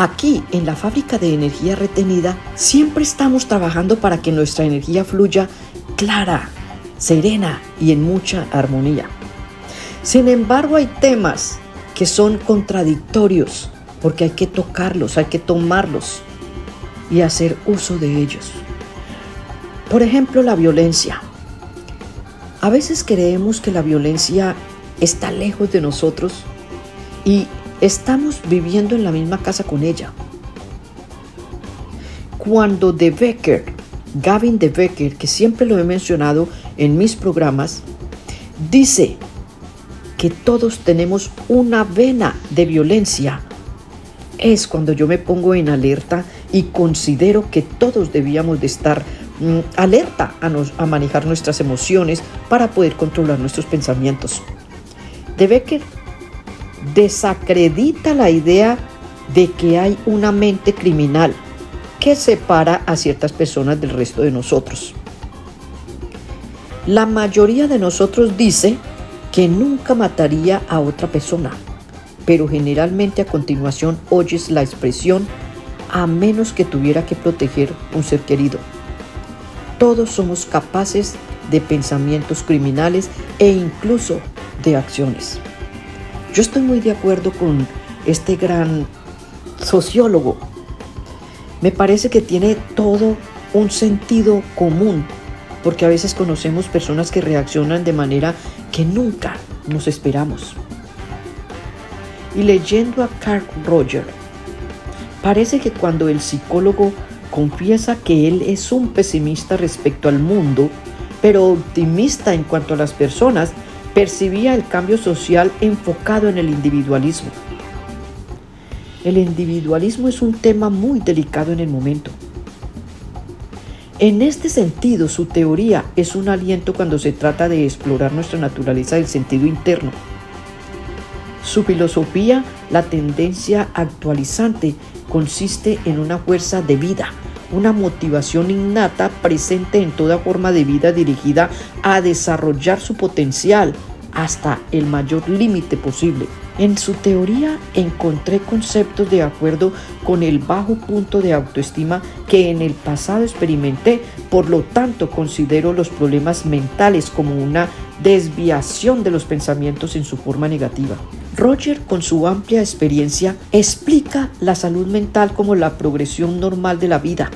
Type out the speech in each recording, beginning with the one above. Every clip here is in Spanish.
Aquí, en la fábrica de energía retenida, siempre estamos trabajando para que nuestra energía fluya clara, serena y en mucha armonía. Sin embargo, hay temas que son contradictorios porque hay que tocarlos, hay que tomarlos y hacer uso de ellos. Por ejemplo, la violencia. A veces creemos que la violencia está lejos de nosotros y estamos viviendo en la misma casa con ella. Cuando De Becker, Gavin De Becker, que siempre lo he mencionado en mis programas, dice que todos tenemos una vena de violencia, es cuando yo me pongo en alerta y considero que todos debíamos de estar mm, alerta a, manejar nuestras emociones para poder controlar nuestros pensamientos. De Becker desacredita la idea de que hay una mente criminal que separa a ciertas personas del resto de nosotros. La mayoría de nosotros dice que nunca mataría a otra persona, pero generalmente a continuación oyes la expresión a menos que tuviera que proteger un ser querido. Todos somos capaces de pensamientos criminales e incluso de acciones. Yo estoy muy de acuerdo con este gran sociólogo. Me parece que tiene todo un sentido común, porque a veces conocemos personas que reaccionan de manera que nunca nos esperamos. Y leyendo a Carl Roger, parece que cuando el psicólogo confiesa que él es un pesimista respecto al mundo, pero optimista en cuanto a las personas, percibía el cambio social enfocado en el individualismo. El individualismo es un tema muy delicado en el momento. En este sentido, su teoría es un aliento cuando se trata de explorar nuestra naturaleza del sentido interno. Su filosofía, la tendencia actualizante, consiste en una fuerza de vida, una motivación innata presente en toda forma de vida dirigida a desarrollar su potencial hasta el mayor límite posible. En su teoría encontré conceptos de acuerdo con el bajo punto de autoestima que en el pasado experimenté, por lo tanto considero los problemas mentales como una desviación de los pensamientos en su forma negativa. Roger, con su amplia experiencia, explica la salud mental como la progresión normal de la vida,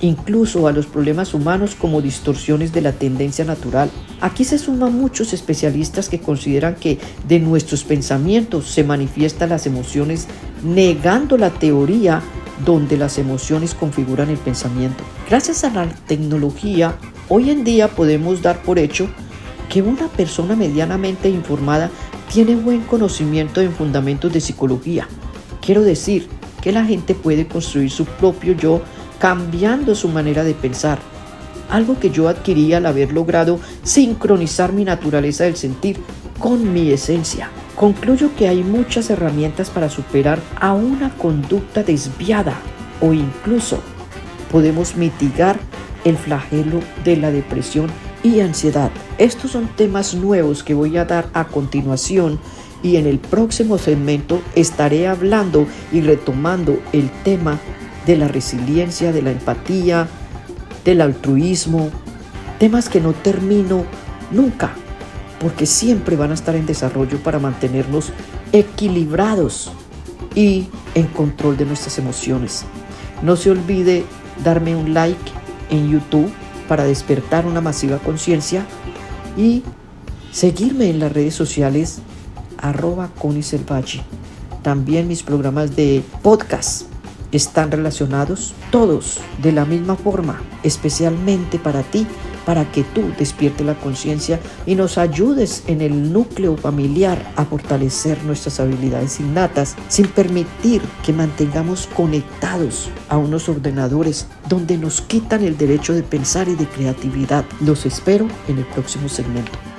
incluso a los problemas humanos como distorsiones de la tendencia natural. Aquí se suman muchos especialistas que consideran que de nuestros pensamientos se manifiestan las emociones, negando la teoría donde las emociones configuran el pensamiento. Gracias a la tecnología, hoy en día podemos dar por hecho que una persona medianamente informada tiene buen conocimiento en fundamentos de psicología. Quiero decir que la gente puede construir su propio yo cambiando su manera de pensar, algo que yo adquirí al haber logrado sincronizar mi naturaleza del sentir con mi esencia. Concluyo que hay muchas herramientas para superar a una conducta desviada o incluso podemos mitigar el flagelo de la depresión y ansiedad. Estos son temas nuevos que voy a dar a continuación y en el próximo segmento estaré hablando y retomando el tema de la resiliencia, de la empatía, del altruismo, temas que no termino nunca, porque siempre van a estar en desarrollo para mantenernos equilibrados y en control de nuestras emociones. No se olvide darme un like en YouTube para despertar una masiva conciencia y seguirme en las redes sociales arroba También mis programas de podcast están relacionados todos de la misma forma, especialmente para ti, para que tú despiertes la conciencia y nos ayudes en el núcleo familiar a fortalecer nuestras habilidades innatas sin permitir que mantengamos conectados a unos ordenadores donde nos quitan el derecho de pensar y de creatividad. Los espero en el próximo segmento.